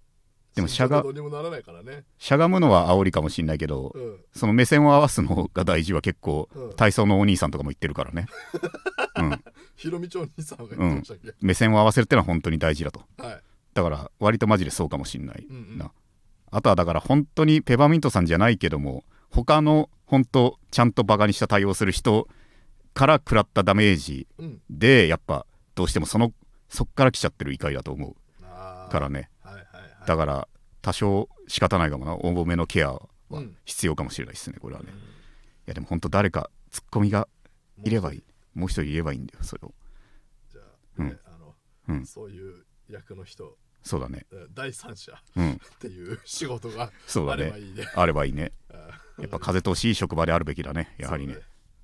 でもしゃがどうにもならないからね。しゃがむのは煽りかもしんないけどうん。その目線を合わすのが大事は結構うん。体操のお兄さんとかも言ってるからね、うん、ひろみ町兄さんが言ってましたっけ、目線を合わせるってのは本当に大事だと。はい。だから割とマジでそうかもしんないうんうん。な、あとはだから本当にペパーミントさんじゃないけども他の本当ちゃんとバカにした対応する人から食らったダメージうん。でやっぱどうしてもそのそっから来ちゃってる怒りだと思うからねだから多少仕方ないかもな。多めのケアはうん。必要かもしれないですねこれはね。いやでも本当誰かツッコミがいればいい。もう一人。いればいいんだよそれを。じゃあ、うん。ねあの、うん。そういう役の人。そうだね。え第三者っうん。ていう仕事がそうだね。あればいいね。あればいいね。あやっぱ風通しいい職場であるべきだねやはりね。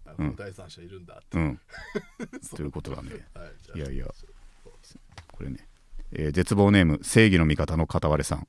そうん。第三者いるんだって、うん。ということだね。はい、いやいや。これね、えー絶望ネーム正義の味方の片割れさん。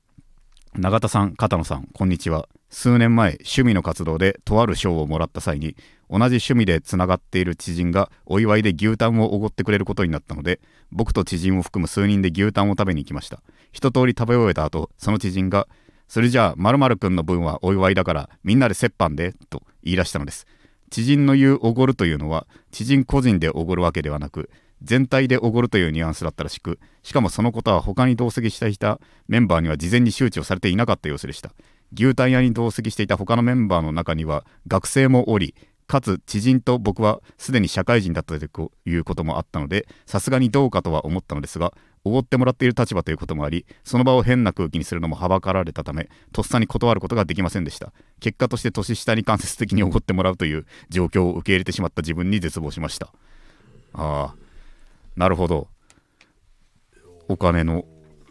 永田さん片野さんこんにちは。数年前趣味の活動でとある賞をもらった際に同じ趣味でつながっている知人がお祝いで牛タンをおごってくれることになったので僕と知人を含む数人で牛タンを食べに行きました。一通り食べ終えた後その知人が「それじゃあ〇〇くんの分はお祝いだからみんなで折半で」と言い出したのです。知人の言うおごるというのは知人個人でおごるわけではなく全体でおごるというニュアンスだったらしくしかもそのことは他に同席していたメンバーには事前に周知をされていなかった様子でした。牛タン屋に同席していた他のメンバーの中には学生もおりかつ知人と僕はすでに社会人だったということもあったのでさすがにどうかとは思ったのですがおごってもらっている立場ということもありその場を変な空気にするのもはばかられたためとっさに断ることができませんでした。結果として年下に間接的におごってもらうという状況を受け入れてしまった自分に絶望しました。ああなるほど。お金の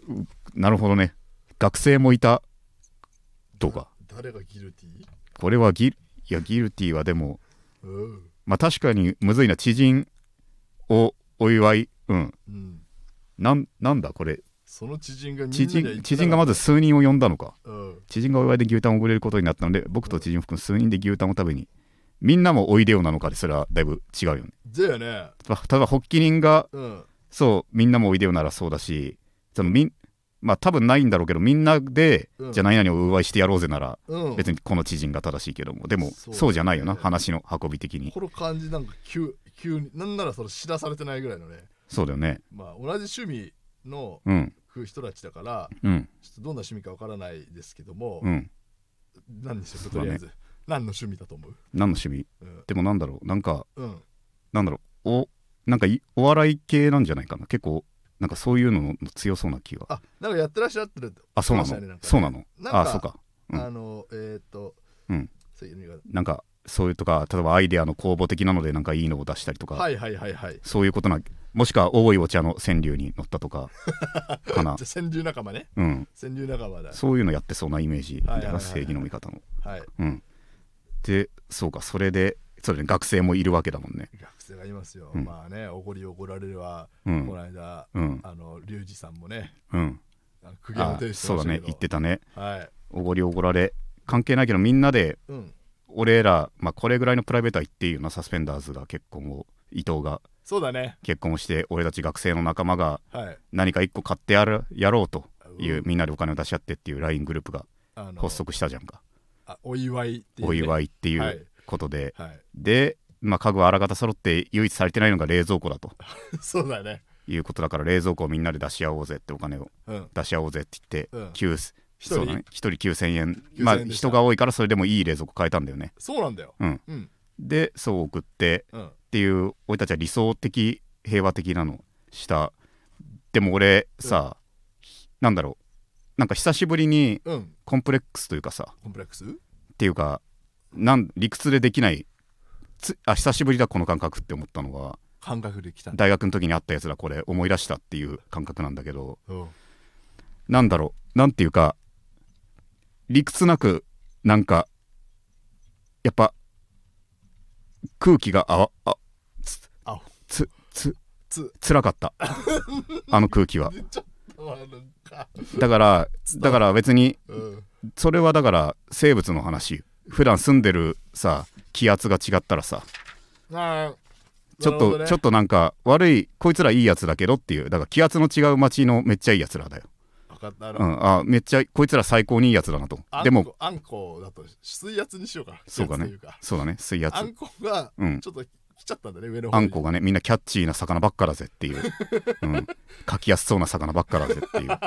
うなるほどね。学生もいたとか。誰がギルティこれはギいやギルティはでもうん。まあ確かにむずいな。知人をお祝い。うん。うん。なんなんだこれ。その知人が知人知人がまず数人を呼んだのか。うん。知人がお祝いで牛タンをおごれることになったので僕と知人を含む数人で牛タンを食べにみんなもおいでよなのかでそれはだいぶ違うよねだよね。たただ発起人がうん。そうみんなもおいでよならそうだしそのみんまあ多分ないんだろうけどみんなで、うん。じゃあ何々をお祝いしてやろうぜならうん。別にこの知人が正しいけども。でもそう。じゃないよなね話の運び的に。この感じなんか急急になんならそれ知らされてないぐらいのね。そうだよね。まあ同じ趣味のうん。人たちだからうん。ちょっとどんな趣味かわからないですけども、うん。何にしようとりあえず、何の趣味だと思う？何の趣味？うん、でもなんだろうなんかうん、なんだろう。お。なんかいお笑い系なんじゃないかな。結構なんかそういうのの強そうな気が。あなんかやってらっしゃってるあそうなの？ね。そうなの？なんかあそうか。うん。あのえーっとうん。そういうなんかそういうとか例えばアイデアの公募的なのでなんかいいのを出したりとか、はいはいはいはい。そういうことなもしくは多いお茶の川柳に乗ったとか。かな。川柳仲間ね。うん。川柳仲間だ。そういうのやってそうなイメージ正義の味方の。はい。うん。でそうか。それでそれで学生もいるわけだもんね。学生がいますよ、うん。まあねおごりおごられるは、うん。この間うん。あのリュウジさんもねうん。あの苦言をあ呈してそうだねましたけど。言ってたね。はい。おごりおごられ関係ないけどみんなでうん。俺ら、まあ、これぐらいのプライベートは言っていいよなサスペンダーズが結婚を。伊藤が。そうだね。結婚をして俺たち学生の仲間がはい。何か一個買ってやるやろうという、うんみんなでお金を出し合ってっていう LINE グループがあの発足したじゃんか、あお祝いっていう、ね、お祝いっていはい。うことで、はい。で、まあ、家具はあらかた揃って唯一されてないのが冷蔵庫だと。そうだね。いうことだから冷蔵庫をみんなで出し合おうぜってお金を。うん。出し合おうぜって言って、うん。9一人？そうだね、1人9000円。9000まあ人が多いからそれでもいい冷蔵庫買えたんだよね。そうなんだよ。うん。うん。でそう送ってうん。っていう俺たちは理想的平和的なのした。でも俺さ、なんだろう。なんか久しぶりにうん。コンプレックスというかさ。コンプレックス？っていうかなん理屈でできないつあ久しぶりだこの感覚って思ったのは感覚で来た。大学の時にあったやつだこれ思い出したっていう感覚なんだけどうん。なんだろうなんていうか理屈なくなんかやっぱ空気があわあつあつつつ。辛かった。あの空気は。だからだから別にうん。それはだから生物の話普段住んでるさ気圧が違ったらさ。あちょっと、ちょっとなんか悪いこいつらいいやつだけどっていう。だから気圧の違う街のめっちゃいいやつらだよ、分かったうん、あめっちゃこいつら最高にいいやつだなと。でもあんこだと水圧にしようかそうかね。そうだね。水圧。あんこがうん。ちょっと来ちゃったんだね上のあんこがねみんなキャッチーな魚ばっかだぜっていう、うん、描きやすそうな魚ばっかだぜっていう、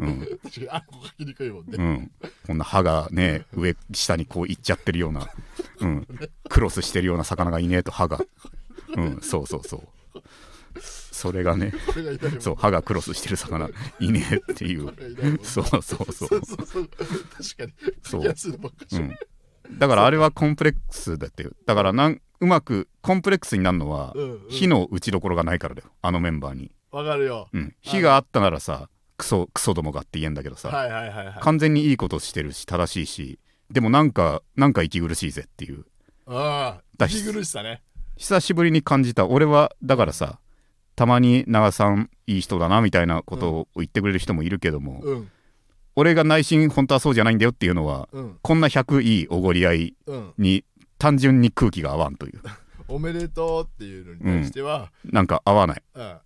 うん。確かにあんこ書きにくいもんね、うん、こんな歯がね上下にこういっちゃってるような、うん、クロスしてるような魚がいねえと歯が、うん、そうそうそう。それがねそう歯がクロスしてる魚いねえっていう。そうそうそう。そうそうそう。確かに。そう。うん、だからあれはコンプレックスだってだからなんうまくコンプレックスになるのはうんうん。火の打ちどころがないからだよ。あのメンバーに、わかるよ。うん、火があったならさクソクソどもがって言えんだけどさ、はいはいはいはい。完全にいいことしてるし正しいしでもなんかなんか息苦しいぜっていう。ああだ息苦しさね。久しぶりに感じた。俺はだからさたまに長さんいい人だなみたいなことを言ってくれる人もいるけども、うん。俺が内心本当はそうじゃないんだよっていうのはうん。こんな100いいおごり合いうん。に単純に空気が合わんという。おめでとうっていうのに対しては、なんか合わない。あ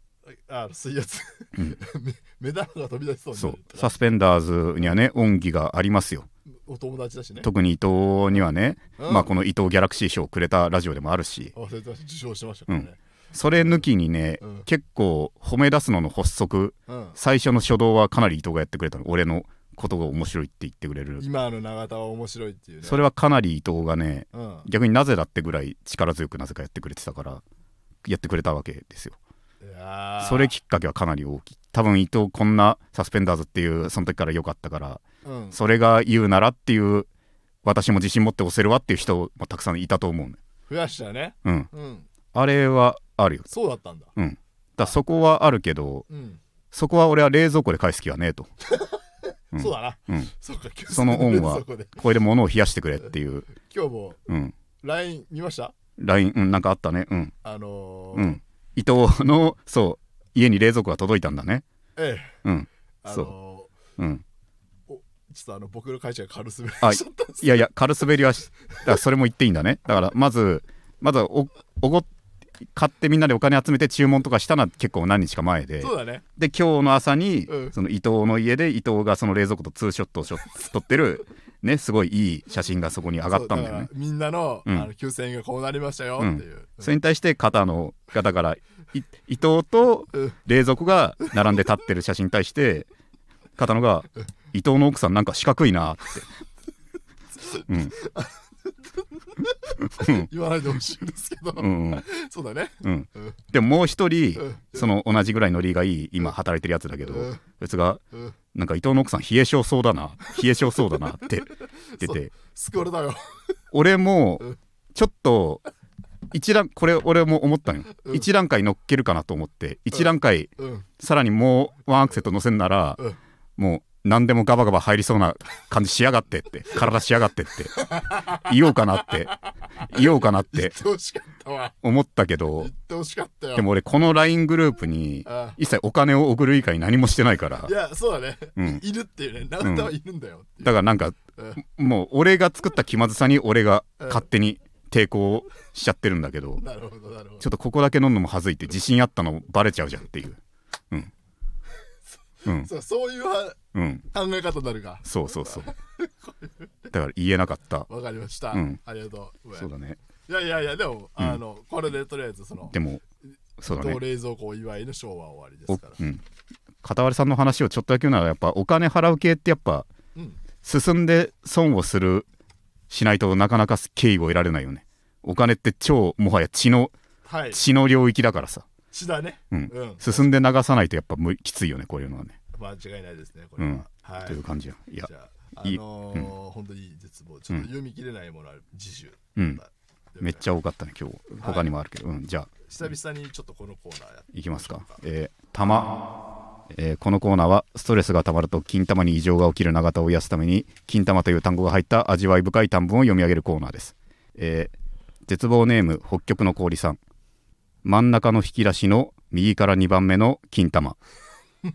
あ水圧、うん。目玉が飛び出しそうにそう。サスペンダーズにはね恩義がありますよ。お友達だしね。特に伊藤にはね、うん。まあこの伊藤ギャラクシー賞をくれたラジオでもあるし。受賞してましたからね。それ抜きにね、うん。結構褒め出すのの発足うん、最初の初動はかなり伊藤がやってくれたの。俺のことが面白いって言ってくれる。今の永田は面白いっていうね。それはかなり伊藤がねうん。逆になぜだってぐらい力強くなぜかやってくれてたからやってくれたわけですよ。それきっかけはかなり大きい。多分伊藤こんなサスペンダーズっていうその時から良かったからうん。それが言うならっていう私も自信持って押せるわっていう人もたくさんいたと思うね増やしたね。うん。うん。あれはあるよ。そうだったんだ。うん。だそこはあるけどうん、そこは俺は冷蔵庫で返す気はねえと うん。そうだな。うん。そうかその恩はそこれで物を冷やしてくれっていう。今日もうん。LINE 見ました？LINE うんなんかあったね。うん。あのーうん。伊藤のそう家に冷蔵庫が届いたんだね。ええ。うん。あのーそう。うん。ちょっとあの僕の会社が軽すべりあしちゃったんですいやいや軽滑りはしだそれも言っていいんだね。だからまずまずおおご買ってみんなでお金集めて注文とかしたのは結構何日か前で。そうだね。で今日の朝に、うん。その伊藤の家で伊藤がその冷蔵庫とツーショットをしょ撮ってるねすごいいい写真がそこに上がったんだよね。そうからみんなの,、うん。あの9000円がこうなりましたようんっていう、それに対して肩のがだから い伊藤とうん。冷蔵庫が並んで立ってる写真に対して片野が「伊藤の奥さんなんか四角いな」って。うん 言わないでほしいんですけど、そうだね。うん。うん。でももう一人うん。その同じぐらいノリがいい今働いてるやつだけどうん。こいつがうん。なんか伊藤の奥さん冷え性そうだな。冷え性そうだなって 言ってて救われたよ。俺もうん。ちょっと一段これ俺も思ったのよ。うん。一段階乗っけるかなと思って一段階うん。さらにもうワンアクセント乗せんならうん。もう何でもガバガバ入りそうな感じしやがってって。体しやがってって。言おうかなって。言おうかなって。てほしかったわ。思ったけど。でも俺この LINE グループにあ一切お金を送る以外何もしてないから。いやそうだね、うん。いるっていうね。永田はいるんだよだからなんかうん。もう俺が作った気まずさに俺が勝手に抵抗しちゃってるんだけど。なるほどなるほど。ちょっとここだけ飲んのもはずいって自信あったのバレちゃうじゃんっていう。うんうん。そうそういうはうん。考え方になるか。そうそうそう。だから言えなかった。わかりました、うん。ありがとう。そうだね。いやいやいやでも、うん。あのこれでとりあえずそのでもそうだね。同冷蔵庫お祝いの昭和終わりでおすから。うん。片割さんの話をちょっとだけ言うならやっぱお金払う系ってやっぱうん。進んで損をするしないとなかなか敬意を得られないよね。お金って超もはや血のはい。血の領域だからさ、血だね。うん。うん。進んで流さないとやっぱむきついよねこういうのはね、間違いないですねこれは、うん。はい。という感じや。いやああいい。のー本当にいい絶望。ちょっと読み切れないものは次週、うん。まためっちゃ多かったね今日。他にもあるけど、うんじゃあ。久々にちょっとこのコーナーやいきますか。えー、玉、えーこのコーナーはストレスがたまると金玉に異常が起きる永田を癒すために金玉という単語が入った味わい深い短文を読み上げるコーナーです、えー絶望ネーム北極の氷さん真ん中の引き出しの右から2番目の金玉。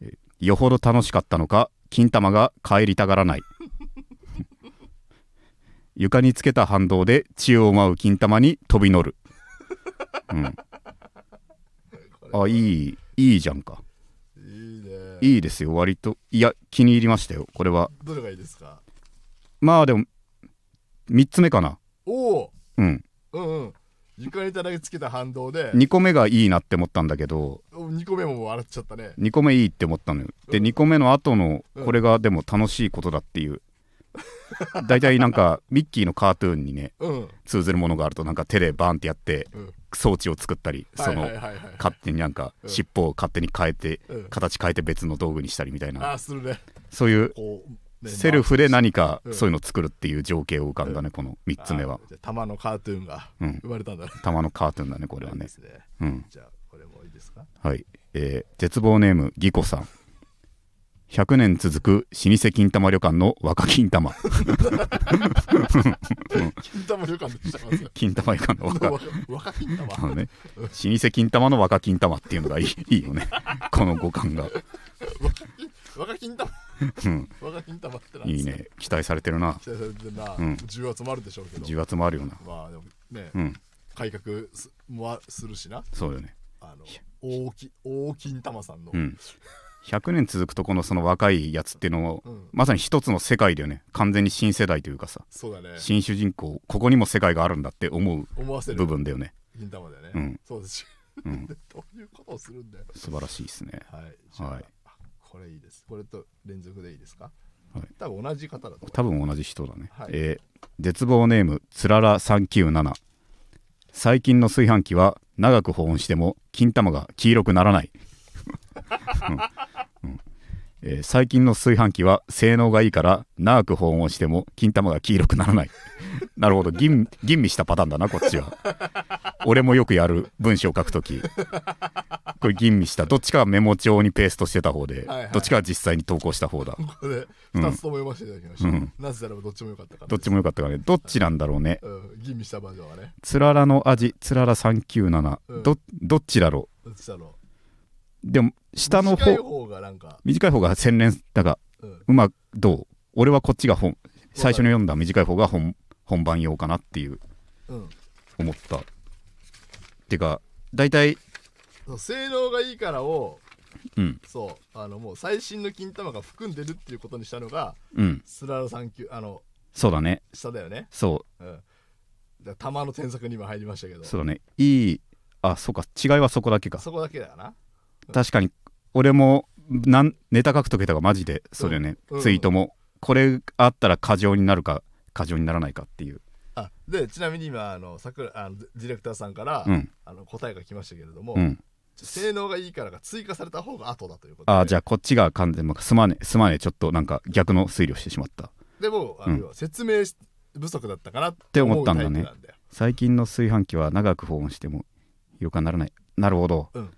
えーよほど楽しかったのか金玉が帰りたがらない。床につけた反動で血を舞う金玉に飛び乗る、うん、あいいいいじゃんか。いいね。いいですよ割と。いや気に入りましたよこれは。どれがいいですか？まあでも3つ目かな。おおうん。うんうん床に叩きつけた反動で2個目がいいなって思ったんだけど2個目も笑っちゃったね。2個目いいって思ったのよ。でうん2個目の後のうん。これがでも楽しいことだっていう。大体なんかミッキーのカートゥーンにねうん。通ずるものがあるとなんか手でバーンってやってうん。装置を作ったりその勝手になんかうん。尻尾を勝手に変えてうん。形変えて別の道具にしたりみたいな。そういうセルフで何かうん。そういうのを作るっていう情景を浮かんだねこの3つ目は。玉のカートゥーンがうん。生まれたんだね。玉のカートゥーンだねこれはいねね。うん。じゃあこれもいいですか？はい。えー絶望ネームギコさん。100年続く老舗金玉旅館の若金玉。金玉旅館 金玉旅館の若。若若金玉？ね老舗金玉の若金玉っていうのがいいいいよね。この五感が、若金玉？うん、若金玉ってなんですかいいね。期待されてるな。期待されてるな、うん。重圧もあるでしょうけど。重圧もあるよな。まあでもね、うん。改革すもするしな。そうよね。あの大き大金玉さんの、うん。100年続くとこのその若いやつっていうのをうん。まさに一つの世界だよね。完全に新世代というかさ。そうだね。新主人公ここにも世界があるんだって思う思わせる部分だよね。金玉だよね、うん。そうです。ようん。で どういうことをするんだよ。素晴らしいですね。はい。じゃあ,、はい。あこれいいです。これと連続でいいですか、はい。多分同じ方だと多分同じ人だね、はい。えー絶望ネームつらら397最近の炊飯器は長く保温しても金玉が黄色くならない、うん。うん。えー最近の炊飯器は性能がいいから長く保温をしても金玉が黄色くならない なるほど。吟吟味したパターンだなこっちは。俺もよくやる文章を書くとき。これ吟味した。どっちかはメモ帳にペーストしてた方で、はいはい。どっちかは実際に投稿した方だ。これで2つとも読ませていただきました、うん。なぜならばどっちもよかったからどっちもよかったからね。どっちなんだろうね。うん、吟味したバージョンはね。つららの味。つらら397、うん。どどっちだろどっちだろう。でもう下の方。短い方がなんか、短い方が洗練だがうん、うまくどう？俺はこっちが本。最初に読んだ短い方が本本番用かなっていううん、思った。てか大体性能がいいからをうん。そうあのもう最新の金玉が含んでるっていうことにしたのがうん。スラロ3級あのそうだね。下だよね。そう。ん。だ玉の添削にも入りましたけど。うそうだね。いいあそうか。違いはそこだけか。そこだけだよな。確かに俺もなんネタ書くときとかマジでそうだよね、うん。ツイートも。これあったら過剰になるか過剰にならないかっていう。あでちなみに今あの桜あのディレクターさんから、うん。あの答えが来ましたけれども、うん。性能がいいからが追加された方が後だということで。あじゃあこっちが完全にすまねえすまねえちょっとなんか逆の推理をしてしまった。でもあの、う説明し不足だったかなってて思ったんだね。最近の炊飯器は長く保温してもよくならない。なるほど、うん。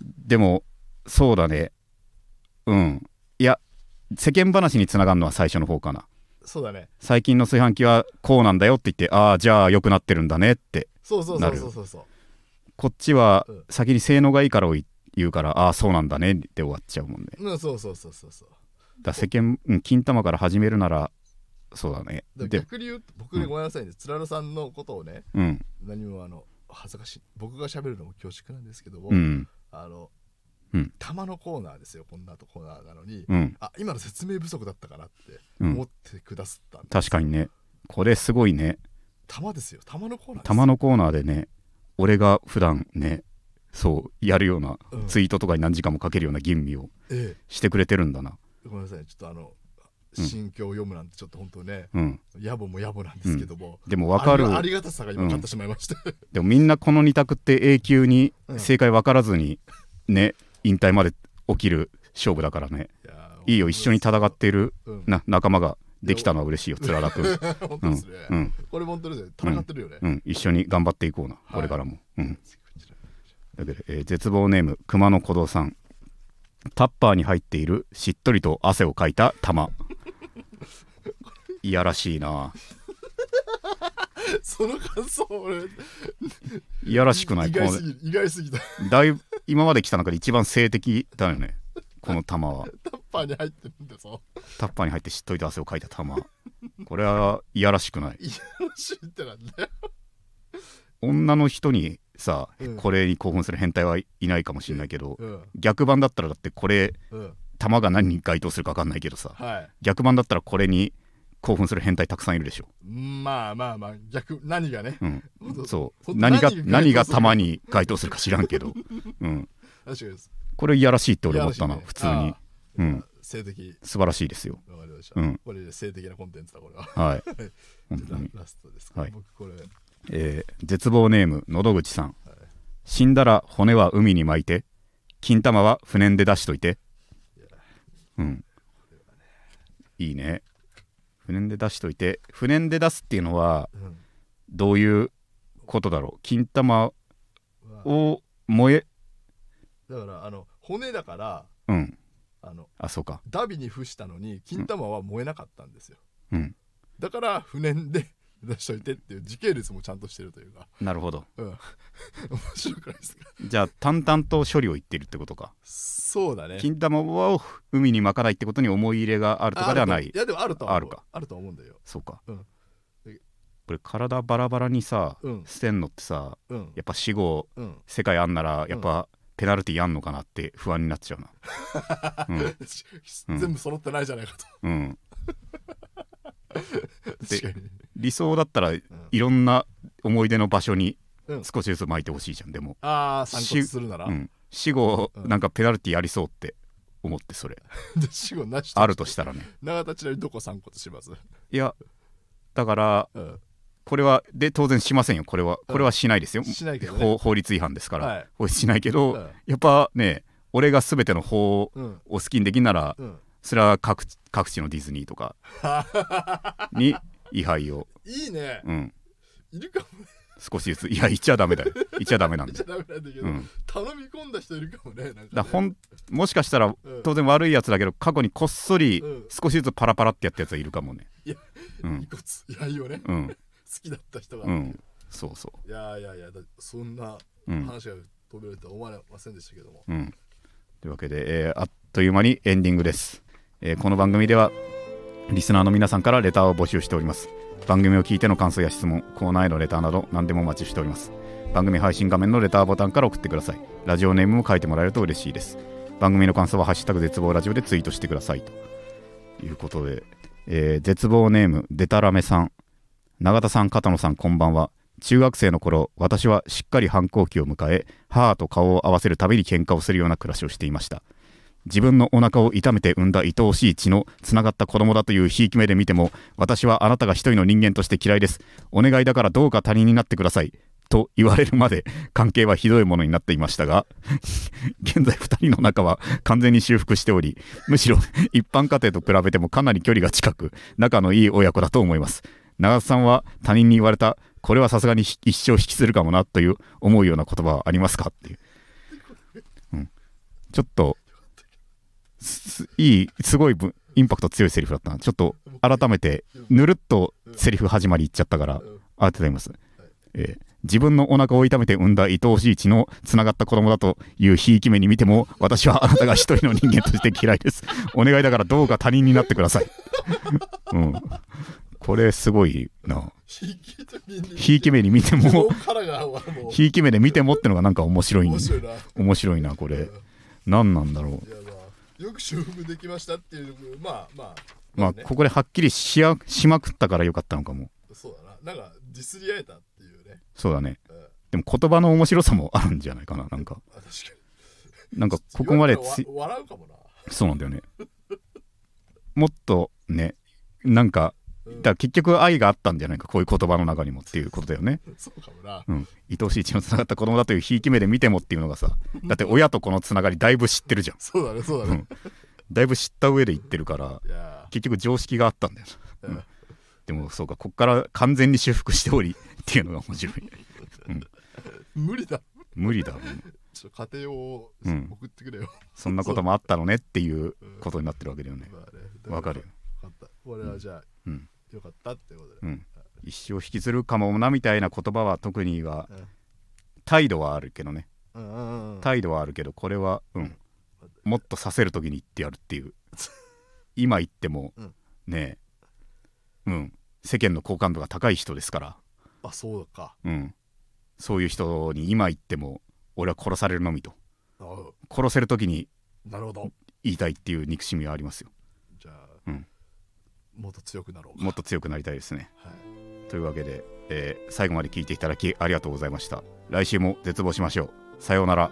でもそうだね。うん。いや世間話につながるのは最初の方かなそうだね。最近の炊飯器はこうなんだよって言ってああじゃあ良くなってるんだねってそうそうそうそうそう。そうこっちはうん。先に性能がいいからを言言うからああそうなんだねって終わっちゃうもんね。うんそうそうそうそうそう。だ世間、うん、金玉から始めるならそうだね。でで逆に言うと僕ねごめんなさいね。つららさんのことをねうん。何もあの恥ずかしい僕が喋るのも恐縮なんですけども、うん。あの、うん玉のコーナーですよこんなとコーナーなのに、うん。あ今の説明不足だったかなってうん。思ってくださったんです。確かにね。これすごいね。玉ですよ。玉のコーナー玉のコーナーでね俺が普段ねそうやるようなうん。ツイートとかに何時間もかけるような吟味をえしてくれてるんだな。えごめんなさいちょっとあのうん。心境を読むなんてちょっと本当ねうん。野暮も野暮なんですけども、でも分かる。ありがたさが今勝ってしまいまして、でもみんなこの2択って永久にうん正解分からずにね引退まで起きる勝負だからね。いやいいよ一緒に戦っているうん。な仲間ができたのは嬉しいよつららく。んうん。これ本当ですね。戦ってるよね、うん一緒に頑張っていこうなはい。これからも。うん。だけど、えー絶望ネーム熊野古道さん。タッパーに入っているしっとりと汗をかいた玉。いやらしいな。その感想俺いやらしくない。意外すぎる意外すぎた。だいぶ今まで来た中で一番性的だよね。この玉は。タッパーに入ってるんだぞ。タッパーに入ってしっとりと汗をかいた玉。これはいやらしくない。いやらしいってなんだよ。女の人にさ、うん。これに興奮する変態はいないかもしれないけど、うん。逆版だったらだってこれうん。玉が何に該当するか分かんないけどさはい。逆版だったらこれに興奮する変態たくさんいるでしょ、まあまあまあ逆何がね。うん。そう。何が何が何が該当する玉に該当するか知らんけど、うん、確かにこれいやらしいって俺思ったな、ね。普通に。うん。性的。素晴らしいですよ。わかりました、うん。これで性的なコンテンツだこれは。はい。本当に、ラストですか、はい。僕これ。えー絶望ネームのど口さん、死んだら骨は海に巻いて金玉は船で出しといて。うん。いいね船で出しといて船で出すっていうのはうん。どういうことだろう？金玉はを燃え？だからあの骨だからうん。あのあそうか。ダビに付したのに金玉は燃えなかったんですよ、うん。だから船で出しといてっていう時系列もちゃんとしてるというか、なるほど。うん、面白くないですか？じゃあ淡々と処理を言ってるってことか。そうだね。金玉を海に巻かないってことに思い入れがあるとかではない。いやでもあるとは思う。あるか。あると思うんだよ。そうか、うん。これ体バラバラにさ、うん。捨てんのってさうん。やっぱ死後うん。世界あんならやっぱペナルティーあんのかなって不安になっちゃうな。うん。全部揃ってないじゃないかと、うん。で確かに理想だったらいろんな思い出の場所にうん。少しずつ巻いてほしいじゃんでも、ああ散骨するなら、うん、死後うん。なんかペナルティーありそうって思ってそれ。で死後なしあるとしたらね。永田ちなみにどこ散骨します？いやだからうん。これはで当然しませんよ。これはこれはしないですよ、しないけどね。法法律違反ですから、はい。法律しないけど、うん。やっぱね俺が全ての法をうん。好きにできんなら、うん。それは各地各地のディズニーとか に位牌を、いいね。うん、いるかもね。少しずつ。いや言っちゃダメだよ。言っちゃダメなんで。言っちゃダメなんだけど、うん。頼み込んだ人いるかもねね。だほんもしかしたらうん。当然悪いやつだけど過去にこっそりうん。少しずつパラパラってやったやつはいるかもね。いやうん。遺骨いやいいよね、好うん。きだった人が、うん。そうそいやいやいやだそんな話が飛べるとは思われませんでしたけども、うん。というわけで、えーあっという間にエンディングです、えーこの番組ではリスナーの皆さんからレターを募集しております。番組を聞いての感想や質問コーナーへのレターなど何でもお待ちしております。番組配信画面のレターボタンから送ってください。ラジオネームも書いてもらえると嬉しいです。番組の感想は「ハッシュタグ絶望ラジオ」でツイートしてくださいと。いうことで、えー絶望ネームデタラメさん。永田さん片野さんこんばんは。中学生の頃私はしっかり反抗期を迎え母と顔を合わせるたびに喧嘩をするような暮らしをしていました。自分のお腹を痛めて産んだ愛おしい血のつながった子供だというひいき目で見ても私はあなたが一人の人間として嫌いです。お願いだからどうか他人になってください。と言われるまで関係はひどいものになっていましたが現在2人の仲は完全に修復しておりむしろ一般家庭と比べてもかなり距離が近く仲のいい親子だと思います。長田さんは他人に言われたこれはさすがに一生引きするかもなという思うような言葉はありますか？っていう、うん、ちょっといいすごいぶインパクト強いセリフだったな。ちょっと改めてぬるっとセリフ始まり言っちゃったからありがとうございます、えー自分のお腹を痛めて産んだ愛おしい血のつながった子供だというひいき目に見ても私はあなたが一人の人間として嫌いです。お願いだからどうか他人になってください。うん。これすごいな。ひいき目に見ても。ひいき目で見てもってのがなんか面白い面白いな。面白いなこれ。何なんだろうよく修復できましたっていうまあまあね。まあここではっきりしやしまくったからよかったのかも。そうだな。なんかディスり合えたっていうね。そうだね。うん。でも言葉の面白さもあるんじゃないかななんか。あ確かなんかにここまでつ笑うかもな。そうなんだよね。もっとねなんかうんだ結局愛があったんじゃないかこういう言葉の中にもっていうことだよね。そうかもな。うん。愛おしい血のつながった子供だというひいき目で見てもっていうのがさだって親と子のつながりだいぶ知ってるじゃん。そうだねそうだね。うん。だいぶ知った上で言ってるから結局常識があったんだよな、うん。うん。でもそうかこっから完全に修復しておりっていうのが面白い。無理だ。無理だ。もんちょっと家庭をうん。送ってくれよ。そんなこともあったのねっていうことになってるわけだよね。まあねわかるよ。分かった。俺はじゃあうんよかったってことで。うん。一生引きずるかもなみたいな言葉は特にはうん。態度はあるけどね。うんうんうん。態度はあるけどこれはうん。もっとさせる時に言ってやるっていう。今言ってもうん。ねえうん。世間の好感度が高い人ですから。あそうか。うん。そういう人に今言っても俺は殺されるのみと。あ。殺せる時になるほど。言いたいっていう憎しみはありますよもっと強くなろうか。もっと強くなりたいですね。はい。というわけで、えー最後まで聞いていただきありがとうございました。来週も絶望しましょう。さようなら